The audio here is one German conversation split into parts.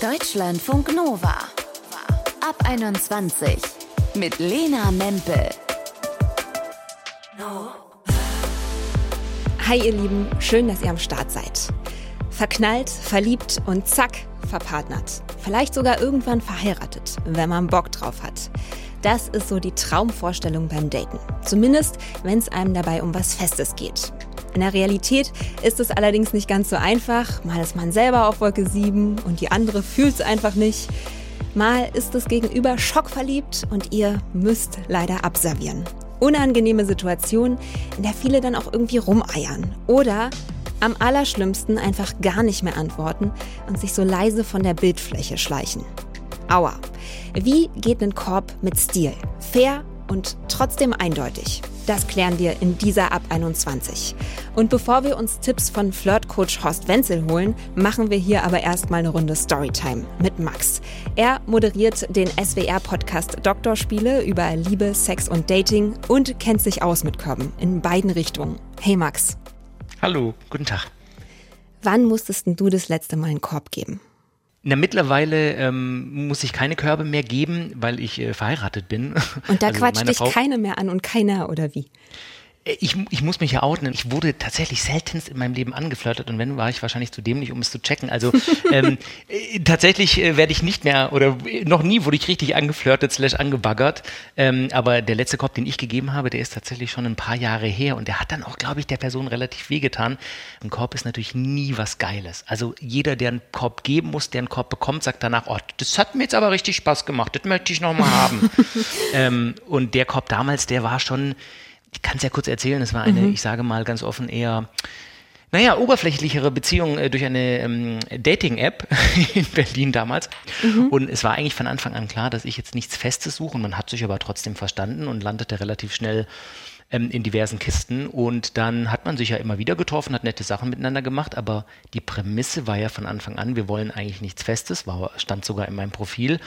Deutschlandfunk Nova. Ab 21 mit Lena Mempel. Hi ihr Lieben, schön, dass ihr am Start seid. Verknallt, verliebt und zack, verpartnert. Vielleicht sogar irgendwann verheiratet, wenn man Bock drauf hat. Das ist so die Traumvorstellung beim Daten. Zumindest, wenn es einem dabei um was Festes geht. In der Realität ist es allerdings nicht ganz so einfach. Mal ist man selber auf Wolke 7 und die andere fühlt es einfach nicht. Mal ist es gegenüber schockverliebt und ihr müsst leider abservieren. Unangenehme Situation, in der viele dann auch irgendwie rumeiern. Oder am allerschlimmsten einfach gar nicht mehr antworten und sich so leise von der Bildfläche schleichen. Aua. Wie geht ein Korb mit Stil? Fair und trotzdem eindeutig. Das klären wir in dieser Ab 21. Und bevor wir uns Tipps von Flirtcoach Horst Wenzel holen, machen wir hier aber erstmal eine Runde Storytime mit Max. Er moderiert den SWR-Podcast Doktorspiele über Liebe, Sex und Dating und kennt sich aus mit Körben in beiden Richtungen. Hey Max. Hallo, guten Tag. Wann musstest du das letzte Mal einen Korb geben? Na, mittlerweile ähm, muss ich keine Körbe mehr geben, weil ich äh, verheiratet bin. Und da also quatscht dich Frau, keine mehr an und keiner oder wie? Äh, ich, ich muss mich ja outen. Ich wurde tatsächlich seltenst in meinem Leben angeflirtet und wenn, war ich wahrscheinlich zu dämlich, um es zu checken. Also ähm, äh, tatsächlich äh, werde ich nicht mehr oder noch nie wurde ich richtig angeflirtet slash angebaggert. Ähm, aber der letzte Korb, den ich gegeben habe, der ist tatsächlich schon ein paar Jahre her und der hat dann auch, glaube ich, der Person relativ wehgetan. Ein Korb ist natürlich nie was Geiles. Also jeder, der einen Korb geben muss, der einen Korb bekommt, sagt danach, oh, das hat mir jetzt aber richtig Spaß gemacht, das möchte ich nochmal haben. ähm, und der Korb damals, der war schon ich kann es ja kurz erzählen, es war eine, mhm. ich sage mal ganz offen, eher naja, oberflächlichere Beziehung äh, durch eine ähm, Dating-App in Berlin damals. Mhm. Und es war eigentlich von Anfang an klar, dass ich jetzt nichts Festes suche. Und man hat sich aber trotzdem verstanden und landete relativ schnell ähm, in diversen Kisten. Und dann hat man sich ja immer wieder getroffen, hat nette Sachen miteinander gemacht. Aber die Prämisse war ja von Anfang an, wir wollen eigentlich nichts Festes, war, stand sogar in meinem Profil.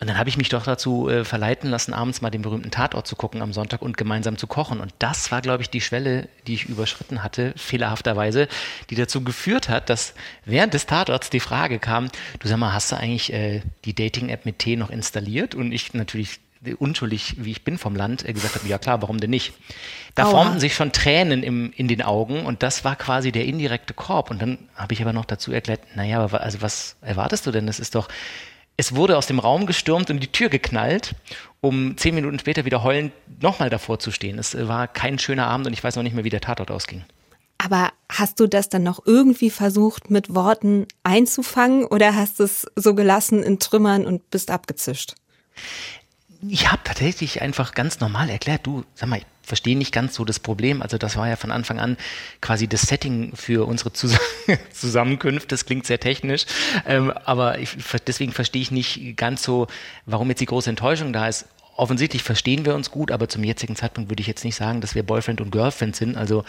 Und dann habe ich mich doch dazu äh, verleiten lassen, abends mal den berühmten Tatort zu gucken am Sonntag und gemeinsam zu kochen. Und das war, glaube ich, die Schwelle, die ich überschritten hatte, fehlerhafterweise, die dazu geführt hat, dass während des Tatorts die Frage kam, du sag mal, hast du eigentlich äh, die Dating-App mit T noch installiert? Und ich natürlich unschuldig, wie ich bin vom Land, äh, gesagt habe, ja klar, warum denn nicht? Da Aua. formten sich schon Tränen im, in den Augen und das war quasi der indirekte Korb. Und dann habe ich aber noch dazu erklärt, naja, aber also was erwartest du denn? Das ist doch es wurde aus dem Raum gestürmt und die Tür geknallt, um zehn Minuten später wieder heulend nochmal davor zu stehen. Es war kein schöner Abend und ich weiß noch nicht mehr, wie der Tatort ausging. Aber hast du das dann noch irgendwie versucht, mit Worten einzufangen oder hast es so gelassen in Trümmern und bist abgezischt? Ich habe tatsächlich einfach ganz normal erklärt, du, sag mal, ich verstehe nicht ganz so das Problem. Also das war ja von Anfang an quasi das Setting für unsere Zus Zusammenkünfte. Das klingt sehr technisch, ähm, aber ich, deswegen verstehe ich nicht ganz so, warum jetzt die große Enttäuschung da ist. Offensichtlich verstehen wir uns gut, aber zum jetzigen Zeitpunkt würde ich jetzt nicht sagen, dass wir Boyfriend und Girlfriend sind. Also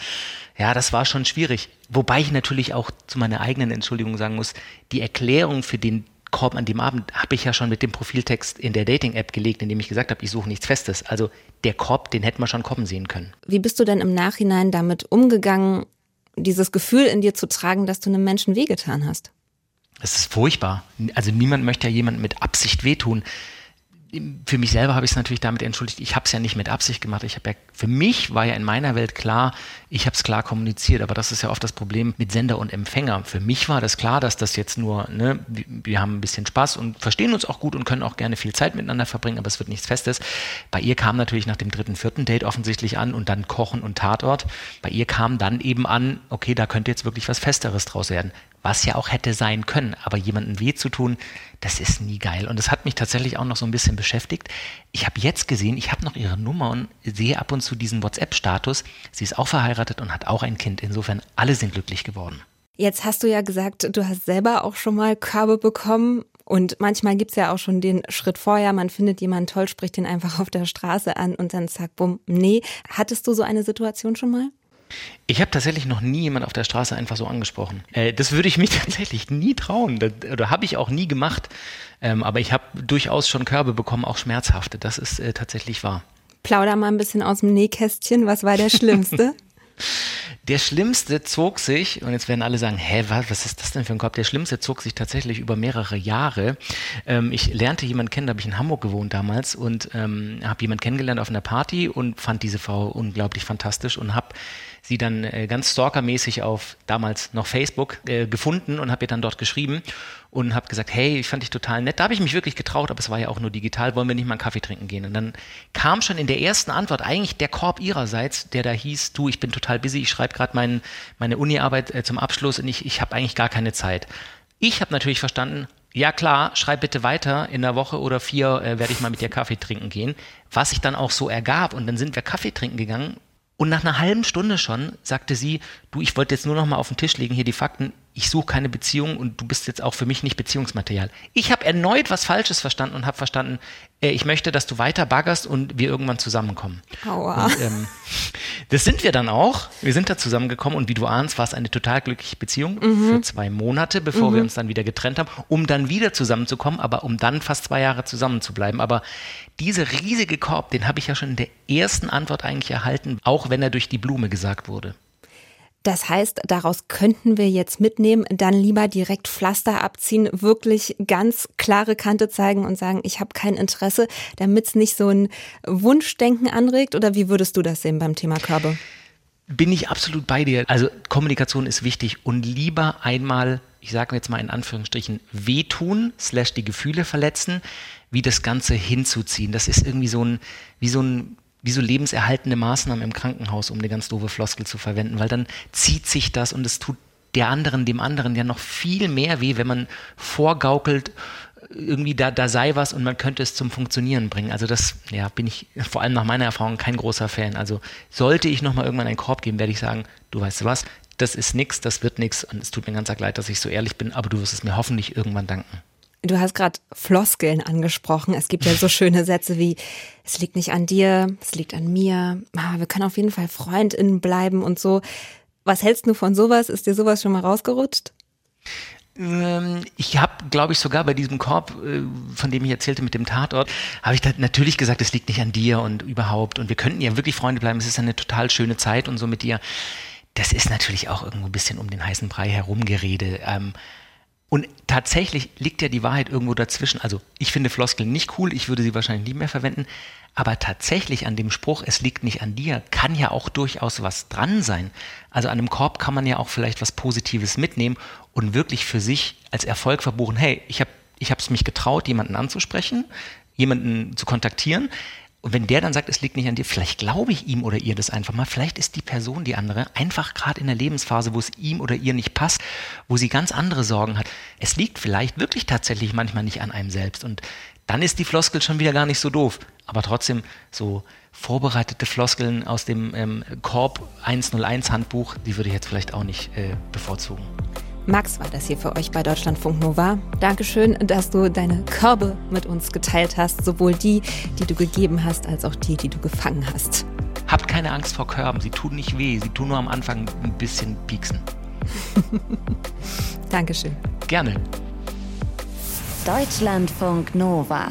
ja, das war schon schwierig. Wobei ich natürlich auch zu meiner eigenen Entschuldigung sagen muss, die Erklärung für den Korb an dem Abend habe ich ja schon mit dem Profiltext in der Dating-App gelegt, in dem ich gesagt habe, ich suche nichts Festes. Also der Korb, den hätte man schon kommen sehen können. Wie bist du denn im Nachhinein damit umgegangen, dieses Gefühl in dir zu tragen, dass du einem Menschen wehgetan hast? Es ist furchtbar. Also niemand möchte ja jemandem mit Absicht wehtun für mich selber habe ich es natürlich damit entschuldigt, ich habe es ja nicht mit Absicht gemacht. Ich habe ja, für mich war ja in meiner Welt klar, ich habe es klar kommuniziert, aber das ist ja oft das Problem mit Sender und Empfänger. Für mich war das klar, dass das jetzt nur, ne, wir haben ein bisschen Spaß und verstehen uns auch gut und können auch gerne viel Zeit miteinander verbringen, aber es wird nichts Festes. Bei ihr kam natürlich nach dem dritten, vierten Date offensichtlich an und dann Kochen und Tatort. Bei ihr kam dann eben an, okay, da könnte jetzt wirklich was Festeres draus werden was ja auch hätte sein können. Aber jemandem weh zu tun, das ist nie geil. Und das hat mich tatsächlich auch noch so ein bisschen beschäftigt. Ich habe jetzt gesehen, ich habe noch ihre Nummer und sehe ab und zu diesen WhatsApp-Status. Sie ist auch verheiratet und hat auch ein Kind. Insofern, alle sind glücklich geworden. Jetzt hast du ja gesagt, du hast selber auch schon mal Körbe bekommen. Und manchmal gibt es ja auch schon den Schritt vorher, man findet jemanden toll, spricht den einfach auf der Straße an und dann zack, bumm, nee. Hattest du so eine Situation schon mal? Ich habe tatsächlich noch nie jemand auf der Straße einfach so angesprochen. Äh, das würde ich mich tatsächlich nie trauen. Das, oder habe ich auch nie gemacht. Ähm, aber ich habe durchaus schon Körbe bekommen, auch schmerzhafte. Das ist äh, tatsächlich wahr. Plauder mal ein bisschen aus dem Nähkästchen. Was war der Schlimmste? Der Schlimmste zog sich, und jetzt werden alle sagen, hä, was, was ist das denn für ein Korb? Der Schlimmste zog sich tatsächlich über mehrere Jahre. Ähm, ich lernte jemanden kennen, da habe ich in Hamburg gewohnt damals und ähm, habe jemanden kennengelernt auf einer Party und fand diese Frau unglaublich fantastisch und habe sie dann äh, ganz stalkermäßig auf damals noch Facebook äh, gefunden und habe ihr dann dort geschrieben und habe gesagt, hey, ich fand dich total nett. Da habe ich mich wirklich getraut, aber es war ja auch nur digital, wollen wir nicht mal einen Kaffee trinken gehen? Und dann kam schon in der ersten Antwort eigentlich der Korb ihrerseits, der da hieß, du, ich bin total busy, ich schreibe gerade mein, meine Uni-Arbeit äh, zum Abschluss und ich, ich habe eigentlich gar keine Zeit. Ich habe natürlich verstanden, ja klar, schreib bitte weiter, in einer Woche oder vier äh, werde ich mal mit dir Kaffee trinken gehen, was sich dann auch so ergab und dann sind wir Kaffee trinken gegangen und nach einer halben Stunde schon sagte sie, du, ich wollte jetzt nur noch mal auf den Tisch legen, hier die Fakten, ich suche keine Beziehung und du bist jetzt auch für mich nicht Beziehungsmaterial. Ich habe erneut was Falsches verstanden und habe verstanden, äh, ich möchte, dass du weiter baggerst und wir irgendwann zusammenkommen. Aua. Und, ähm, das sind wir dann auch. Wir sind da zusammengekommen und wie du ahnst, war es eine total glückliche Beziehung mhm. für zwei Monate, bevor mhm. wir uns dann wieder getrennt haben, um dann wieder zusammenzukommen, aber um dann fast zwei Jahre zusammen zu bleiben. Aber dieser riesige Korb, den habe ich ja schon in der ersten Antwort eigentlich erhalten, auch wenn er durch die Blume gesagt wurde. Das heißt, daraus könnten wir jetzt mitnehmen, dann lieber direkt Pflaster abziehen, wirklich ganz klare Kante zeigen und sagen, ich habe kein Interesse, damit es nicht so ein Wunschdenken anregt? Oder wie würdest du das sehen beim Thema Körbe? Bin ich absolut bei dir. Also Kommunikation ist wichtig und lieber einmal, ich sage jetzt mal in Anführungsstrichen, wehtun, slash die Gefühle verletzen, wie das Ganze hinzuziehen. Das ist irgendwie so ein, wie so ein wie so lebenserhaltende Maßnahmen im Krankenhaus, um eine ganz doofe Floskel zu verwenden, weil dann zieht sich das und es tut der anderen, dem anderen ja noch viel mehr weh, wenn man vorgaukelt, irgendwie da, da sei was und man könnte es zum Funktionieren bringen. Also das, ja, bin ich vor allem nach meiner Erfahrung kein großer Fan. Also sollte ich nochmal irgendwann einen Korb geben, werde ich sagen, du weißt was, das ist nix, das wird nix und es tut mir ganz arg leid, dass ich so ehrlich bin, aber du wirst es mir hoffentlich irgendwann danken. Du hast gerade Floskeln angesprochen. Es gibt ja so schöne Sätze wie, es liegt nicht an dir, es liegt an mir. Ah, wir können auf jeden Fall FreundInnen bleiben und so. Was hältst du von sowas? Ist dir sowas schon mal rausgerutscht? Ähm, ich habe, glaube ich, sogar bei diesem Korb, äh, von dem ich erzählte mit dem Tatort, habe ich natürlich gesagt, es liegt nicht an dir und überhaupt. Und wir könnten ja wirklich Freunde bleiben. Es ist eine total schöne Zeit und so mit dir. Das ist natürlich auch irgendwo ein bisschen um den heißen Brei herumgerede. Ähm, und tatsächlich liegt ja die Wahrheit irgendwo dazwischen. Also ich finde Floskeln nicht cool, ich würde sie wahrscheinlich nie mehr verwenden. Aber tatsächlich an dem Spruch, es liegt nicht an dir, kann ja auch durchaus was dran sein. Also an einem Korb kann man ja auch vielleicht was Positives mitnehmen und wirklich für sich als Erfolg verbuchen, hey, ich habe ich es mich getraut, jemanden anzusprechen, jemanden zu kontaktieren. Und wenn der dann sagt, es liegt nicht an dir, vielleicht glaube ich ihm oder ihr das einfach mal. Vielleicht ist die Person, die andere, einfach gerade in der Lebensphase, wo es ihm oder ihr nicht passt, wo sie ganz andere Sorgen hat. Es liegt vielleicht wirklich tatsächlich manchmal nicht an einem selbst. Und dann ist die Floskel schon wieder gar nicht so doof. Aber trotzdem so vorbereitete Floskeln aus dem ähm, Korb 101 Handbuch, die würde ich jetzt vielleicht auch nicht äh, bevorzugen. Max war das hier für euch bei Deutschlandfunk Nova. Dankeschön, dass du deine Körbe mit uns geteilt hast, sowohl die, die du gegeben hast, als auch die, die du gefangen hast. Habt keine Angst vor Körben, sie tun nicht weh, sie tun nur am Anfang ein bisschen pieksen. Dankeschön. Gerne. Deutschlandfunk Nova.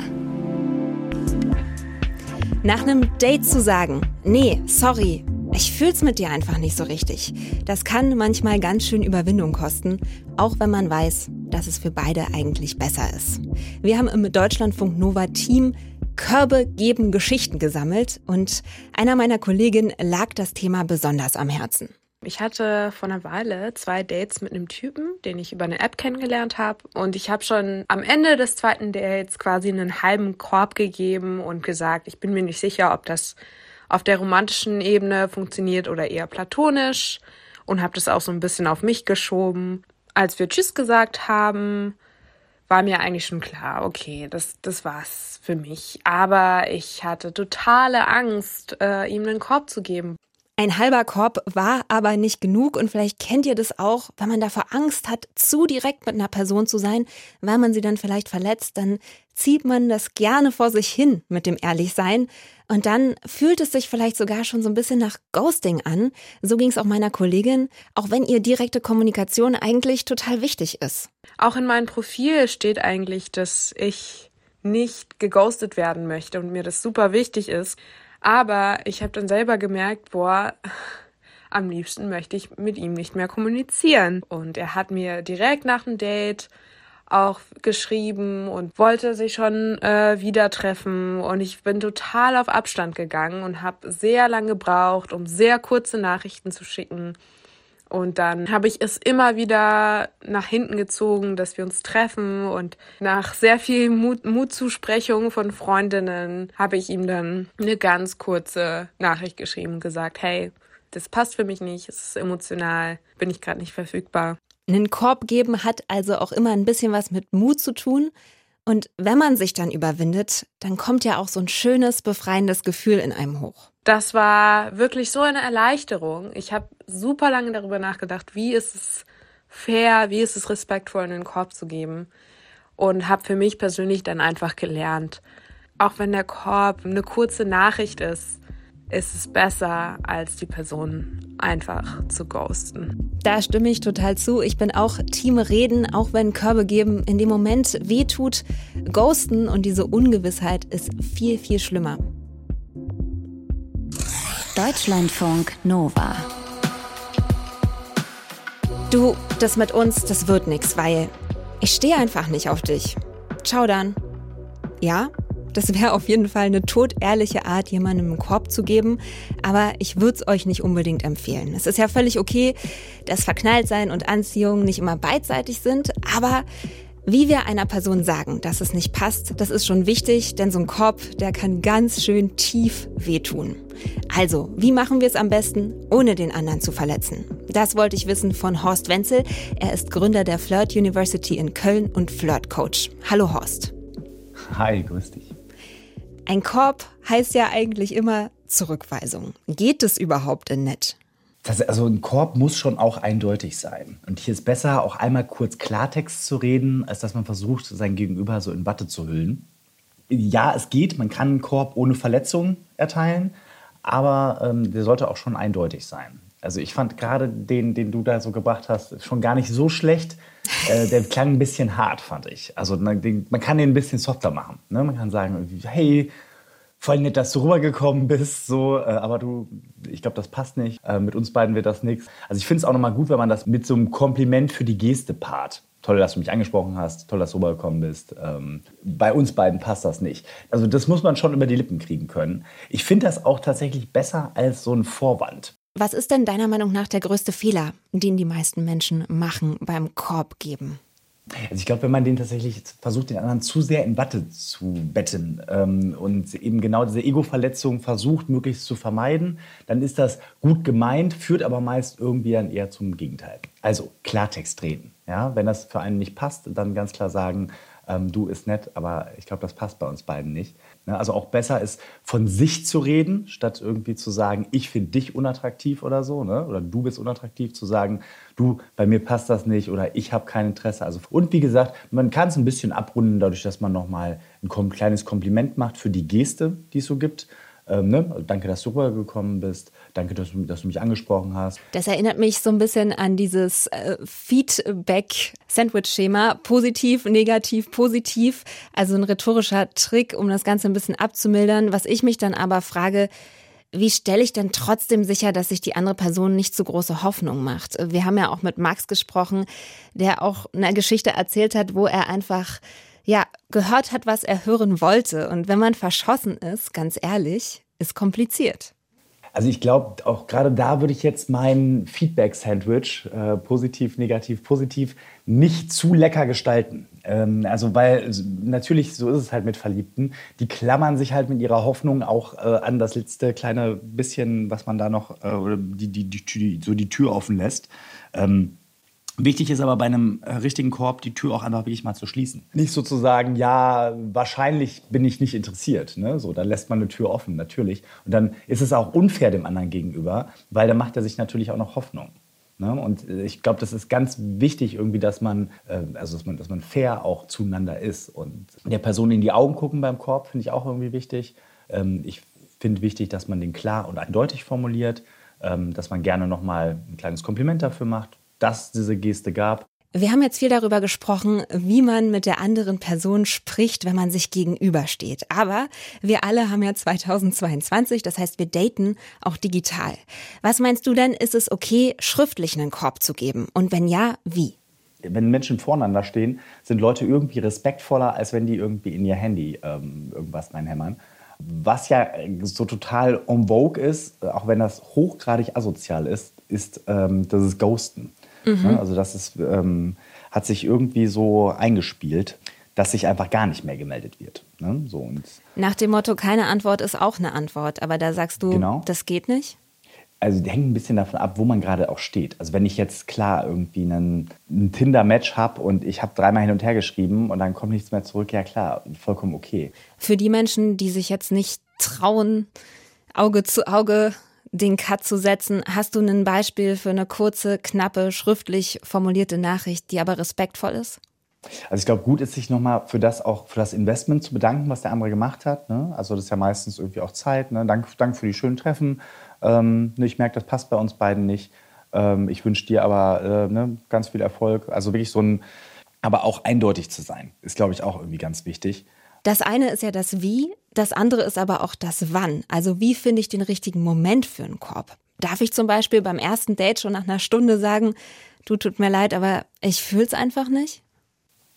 Nach einem Date zu sagen, nee, sorry, ich fühl's mit dir einfach nicht so richtig. Das kann manchmal ganz schön Überwindung kosten, auch wenn man weiß, dass es für beide eigentlich besser ist. Wir haben im Deutschlandfunk Nova Team Körbe geben Geschichten gesammelt und einer meiner Kolleginnen lag das Thema besonders am Herzen. Ich hatte vor einer Weile zwei Dates mit einem Typen, den ich über eine App kennengelernt habe. Und ich habe schon am Ende des zweiten Dates quasi einen halben Korb gegeben und gesagt, ich bin mir nicht sicher, ob das auf der romantischen Ebene funktioniert oder eher platonisch und habe das auch so ein bisschen auf mich geschoben. Als wir Tschüss gesagt haben, war mir eigentlich schon klar, okay, das, das war's für mich. Aber ich hatte totale Angst, äh, ihm einen Korb zu geben. Ein halber Korb war aber nicht genug und vielleicht kennt ihr das auch, wenn man davor Angst hat, zu direkt mit einer Person zu sein, weil man sie dann vielleicht verletzt, dann zieht man das gerne vor sich hin mit dem Ehrlichsein und dann fühlt es sich vielleicht sogar schon so ein bisschen nach Ghosting an. So ging es auch meiner Kollegin, auch wenn ihr direkte Kommunikation eigentlich total wichtig ist. Auch in meinem Profil steht eigentlich, dass ich nicht geghostet werden möchte und mir das super wichtig ist. Aber ich habe dann selber gemerkt, boah, am liebsten möchte ich mit ihm nicht mehr kommunizieren. Und er hat mir direkt nach dem Date auch geschrieben und wollte sich schon äh, wieder treffen und ich bin total auf Abstand gegangen und habe sehr lange gebraucht, um sehr kurze Nachrichten zu schicken. Und dann habe ich es immer wieder nach hinten gezogen, dass wir uns treffen. Und nach sehr viel Mut, Mutzusprechung von Freundinnen habe ich ihm dann eine ganz kurze Nachricht geschrieben gesagt, hey, das passt für mich nicht, es ist emotional, bin ich gerade nicht verfügbar. Einen Korb geben hat also auch immer ein bisschen was mit Mut zu tun. Und wenn man sich dann überwindet, dann kommt ja auch so ein schönes, befreiendes Gefühl in einem hoch. Das war wirklich so eine Erleichterung. Ich habe super lange darüber nachgedacht, wie ist es fair, wie ist es respektvoll, einen Korb zu geben. Und habe für mich persönlich dann einfach gelernt, auch wenn der Korb eine kurze Nachricht ist, ist es besser, als die Person einfach zu ghosten. Da stimme ich total zu. Ich bin auch Team Reden, auch wenn Körbe geben in dem Moment wehtut. Ghosten und diese Ungewissheit ist viel, viel schlimmer. Deutschlandfunk Nova. Du, das mit uns, das wird nix, weil ich stehe einfach nicht auf dich. Ciao dann. Ja, das wäre auf jeden Fall eine todehrliche Art, jemandem einen Korb zu geben, aber ich würde es euch nicht unbedingt empfehlen. Es ist ja völlig okay, dass Verknalltsein und Anziehung nicht immer beidseitig sind, aber wie wir einer Person sagen, dass es nicht passt, das ist schon wichtig, denn so ein Korb, der kann ganz schön tief wehtun. Also, wie machen wir es am besten, ohne den anderen zu verletzen? Das wollte ich wissen von Horst Wenzel. Er ist Gründer der Flirt University in Köln und Flirt Coach. Hallo Horst. Hi, grüß dich. Ein Korb heißt ja eigentlich immer Zurückweisung. Geht es überhaupt in nett? Das, also ein Korb muss schon auch eindeutig sein. Und hier ist besser, auch einmal kurz Klartext zu reden, als dass man versucht, sein Gegenüber so in Watte zu hüllen. Ja, es geht, man kann einen Korb ohne Verletzung erteilen, aber ähm, der sollte auch schon eindeutig sein. Also ich fand gerade den, den du da so gebracht hast, schon gar nicht so schlecht. Äh, der klang ein bisschen hart, fand ich. Also man, den, man kann den ein bisschen softer machen. Ne? Man kann sagen, hey, voll nett, dass du rübergekommen bist, so, äh, aber du, ich glaube, das passt nicht. Äh, mit uns beiden wird das nichts. Also ich finde es auch nochmal gut, wenn man das mit so einem Kompliment für die Geste paart. Toll, dass du mich angesprochen hast, toll, dass du rübergekommen bist. Ähm, bei uns beiden passt das nicht. Also das muss man schon über die Lippen kriegen können. Ich finde das auch tatsächlich besser als so ein Vorwand. Was ist denn deiner Meinung nach der größte Fehler, den die meisten Menschen machen beim Korb geben? Also ich glaube, wenn man den tatsächlich versucht, den anderen zu sehr in Watte zu betten ähm, und eben genau diese Ego-Verletzung versucht, möglichst zu vermeiden, dann ist das gut gemeint, führt aber meist irgendwie dann eher zum Gegenteil. Also Klartext reden. Ja? Wenn das für einen nicht passt, dann ganz klar sagen, ähm, du ist nett, aber ich glaube, das passt bei uns beiden nicht. Ne? Also auch besser ist, von sich zu reden, statt irgendwie zu sagen, ich finde dich unattraktiv oder so, ne? oder du bist unattraktiv, zu sagen, du, bei mir passt das nicht oder ich habe kein Interesse. Also, und wie gesagt, man kann es ein bisschen abrunden, dadurch, dass man nochmal ein kleines Kompliment macht für die Geste, die es so gibt. Ähm, ne? Danke, dass du rübergekommen bist. Danke, dass du, dass du, mich angesprochen hast. Das erinnert mich so ein bisschen an dieses äh, Feedback-Sandwich-Schema. Positiv, negativ, positiv. Also ein rhetorischer Trick, um das Ganze ein bisschen abzumildern. Was ich mich dann aber frage, wie stelle ich denn trotzdem sicher, dass sich die andere Person nicht zu große Hoffnung macht? Wir haben ja auch mit Max gesprochen, der auch eine Geschichte erzählt hat, wo er einfach ja, gehört hat, was er hören wollte. Und wenn man verschossen ist, ganz ehrlich, ist kompliziert. Also ich glaube, auch gerade da würde ich jetzt mein Feedback-Sandwich, äh, positiv, negativ, positiv, nicht zu lecker gestalten. Ähm, also weil natürlich, so ist es halt mit Verliebten, die klammern sich halt mit ihrer Hoffnung auch äh, an das letzte kleine bisschen, was man da noch, äh, die, die, die, so die Tür offen lässt. Ähm, Wichtig ist aber bei einem äh, richtigen Korb die Tür auch einfach wirklich mal zu schließen. Nicht sozusagen, ja, wahrscheinlich bin ich nicht interessiert. Ne? So, dann lässt man eine Tür offen, natürlich. Und dann ist es auch unfair dem anderen gegenüber, weil dann macht er sich natürlich auch noch Hoffnung. Ne? Und äh, ich glaube, das ist ganz wichtig irgendwie, dass man, äh, also dass man, dass man fair auch zueinander ist. Und der Person in die Augen gucken beim Korb finde ich auch irgendwie wichtig. Ähm, ich finde wichtig, dass man den klar und eindeutig formuliert, ähm, dass man gerne noch mal ein kleines Kompliment dafür macht dass diese Geste gab. Wir haben jetzt viel darüber gesprochen, wie man mit der anderen Person spricht, wenn man sich gegenübersteht. Aber wir alle haben ja 2022, das heißt, wir daten auch digital. Was meinst du denn, ist es okay, schriftlich einen Korb zu geben? Und wenn ja, wie? Wenn Menschen voreinander stehen, sind Leute irgendwie respektvoller, als wenn die irgendwie in ihr Handy ähm, irgendwas reinhämmern. Was ja so total en vogue ist, auch wenn das hochgradig asozial ist, ist ähm, das ist Ghosten. Mhm. Also das ist, ähm, hat sich irgendwie so eingespielt, dass sich einfach gar nicht mehr gemeldet wird. Ne? So, und Nach dem Motto, keine Antwort ist auch eine Antwort, aber da sagst du, genau. das geht nicht? Also hängt ein bisschen davon ab, wo man gerade auch steht. Also wenn ich jetzt klar irgendwie einen, einen Tinder-Match habe und ich habe dreimal hin und her geschrieben und dann kommt nichts mehr zurück, ja klar, vollkommen okay. Für die Menschen, die sich jetzt nicht trauen, Auge zu Auge den Cut zu setzen. Hast du ein Beispiel für eine kurze, knappe, schriftlich formulierte Nachricht, die aber respektvoll ist? Also ich glaube, gut ist sich nochmal für das auch für das Investment zu bedanken, was der andere gemacht hat. Ne? Also das ist ja meistens irgendwie auch Zeit. Ne? Dank, Dank für die schönen Treffen. Ähm, ne, ich merke, das passt bei uns beiden nicht. Ähm, ich wünsche dir aber äh, ne, ganz viel Erfolg. Also wirklich so ein, aber auch eindeutig zu sein, ist, glaube ich, auch irgendwie ganz wichtig. Das eine ist ja das Wie, das andere ist aber auch das Wann. Also wie finde ich den richtigen Moment für einen Korb? Darf ich zum Beispiel beim ersten Date schon nach einer Stunde sagen, du tut mir leid, aber ich fühl's einfach nicht?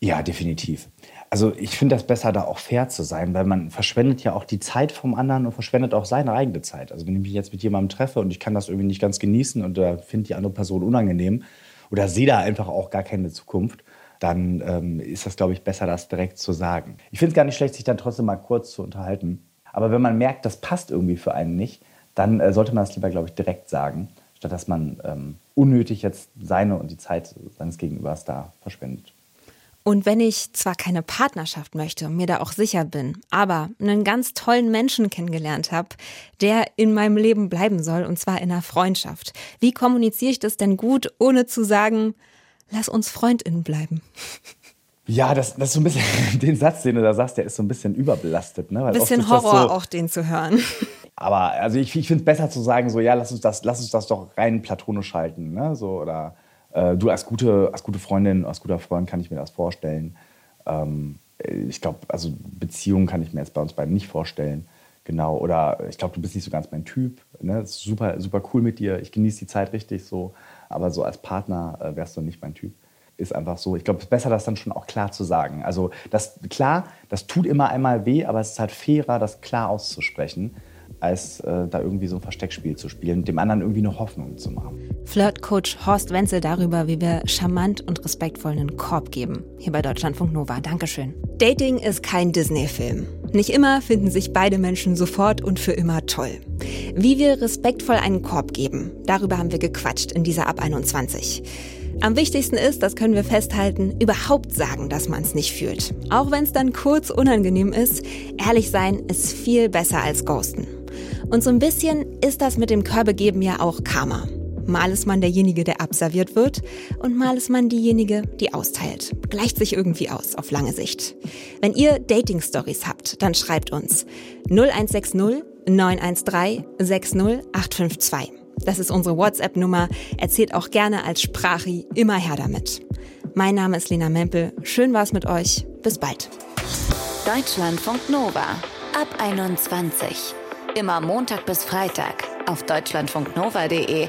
Ja, definitiv. Also ich finde das besser, da auch fair zu sein, weil man verschwendet ja auch die Zeit vom anderen und verschwendet auch seine eigene Zeit. Also wenn ich mich jetzt mit jemandem treffe und ich kann das irgendwie nicht ganz genießen und äh, finde die andere Person unangenehm oder sehe da einfach auch gar keine Zukunft, dann ähm, ist das, glaube ich, besser, das direkt zu sagen. Ich finde es gar nicht schlecht, sich dann trotzdem mal kurz zu unterhalten. Aber wenn man merkt, das passt irgendwie für einen nicht, dann äh, sollte man das lieber, glaube ich, direkt sagen, statt dass man ähm, unnötig jetzt seine und die Zeit seines Gegenübers da verschwendet. Und wenn ich zwar keine Partnerschaft möchte und mir da auch sicher bin, aber einen ganz tollen Menschen kennengelernt habe, der in meinem Leben bleiben soll, und zwar in einer Freundschaft, wie kommuniziere ich das denn gut, ohne zu sagen, lass uns FreundInnen bleiben. Ja, das, das ist so ein bisschen, den Satz, den du da sagst, der ist so ein bisschen überbelastet. Ne? Ein bisschen Horror so, auch, den zu hören. Aber also ich, ich finde es besser zu sagen, so, ja, lass uns das, lass uns das doch rein platonisch halten. Ne? So, oder äh, du als gute, als gute Freundin, als guter Freund kann ich mir das vorstellen. Ähm, ich glaube, also Beziehungen kann ich mir jetzt bei uns beiden nicht vorstellen. Genau. Oder ich glaube, du bist nicht so ganz mein Typ. Ne? Das ist super, super cool mit dir. Ich genieße die Zeit richtig so aber so als Partner äh, wärst du nicht mein Typ. Ist einfach so. Ich glaube, es ist besser, das dann schon auch klar zu sagen. Also das klar, das tut immer einmal weh, aber es ist halt fairer, das klar auszusprechen, als äh, da irgendwie so ein Versteckspiel zu spielen, dem anderen irgendwie eine Hoffnung zu machen. Flirtcoach Horst Wenzel darüber, wie wir charmant und respektvoll einen Korb geben. Hier bei Deutschlandfunk Nova. Dankeschön. Dating ist kein Disney-Film. Nicht immer finden sich beide Menschen sofort und für immer toll. Wie wir respektvoll einen Korb geben, darüber haben wir gequatscht in dieser Ab 21. Am wichtigsten ist, das können wir festhalten, überhaupt sagen, dass man es nicht fühlt. Auch wenn es dann kurz unangenehm ist, ehrlich sein ist viel besser als ghosten. Und so ein bisschen ist das mit dem Körbegeben ja auch Karma. Mal ist man derjenige, der abserviert wird und mal ist man diejenige, die austeilt. Gleicht sich irgendwie aus auf lange Sicht. Wenn ihr Dating-Stories habt, dann schreibt uns 0160 913 60852. Das ist unsere WhatsApp-Nummer. Erzählt auch gerne als Sprachi immer her damit. Mein Name ist Lena Mempel. Schön war's mit euch. Bis bald. Deutschlandfunk Nova. Ab 21. Immer Montag bis Freitag auf deutschlandfunknova.de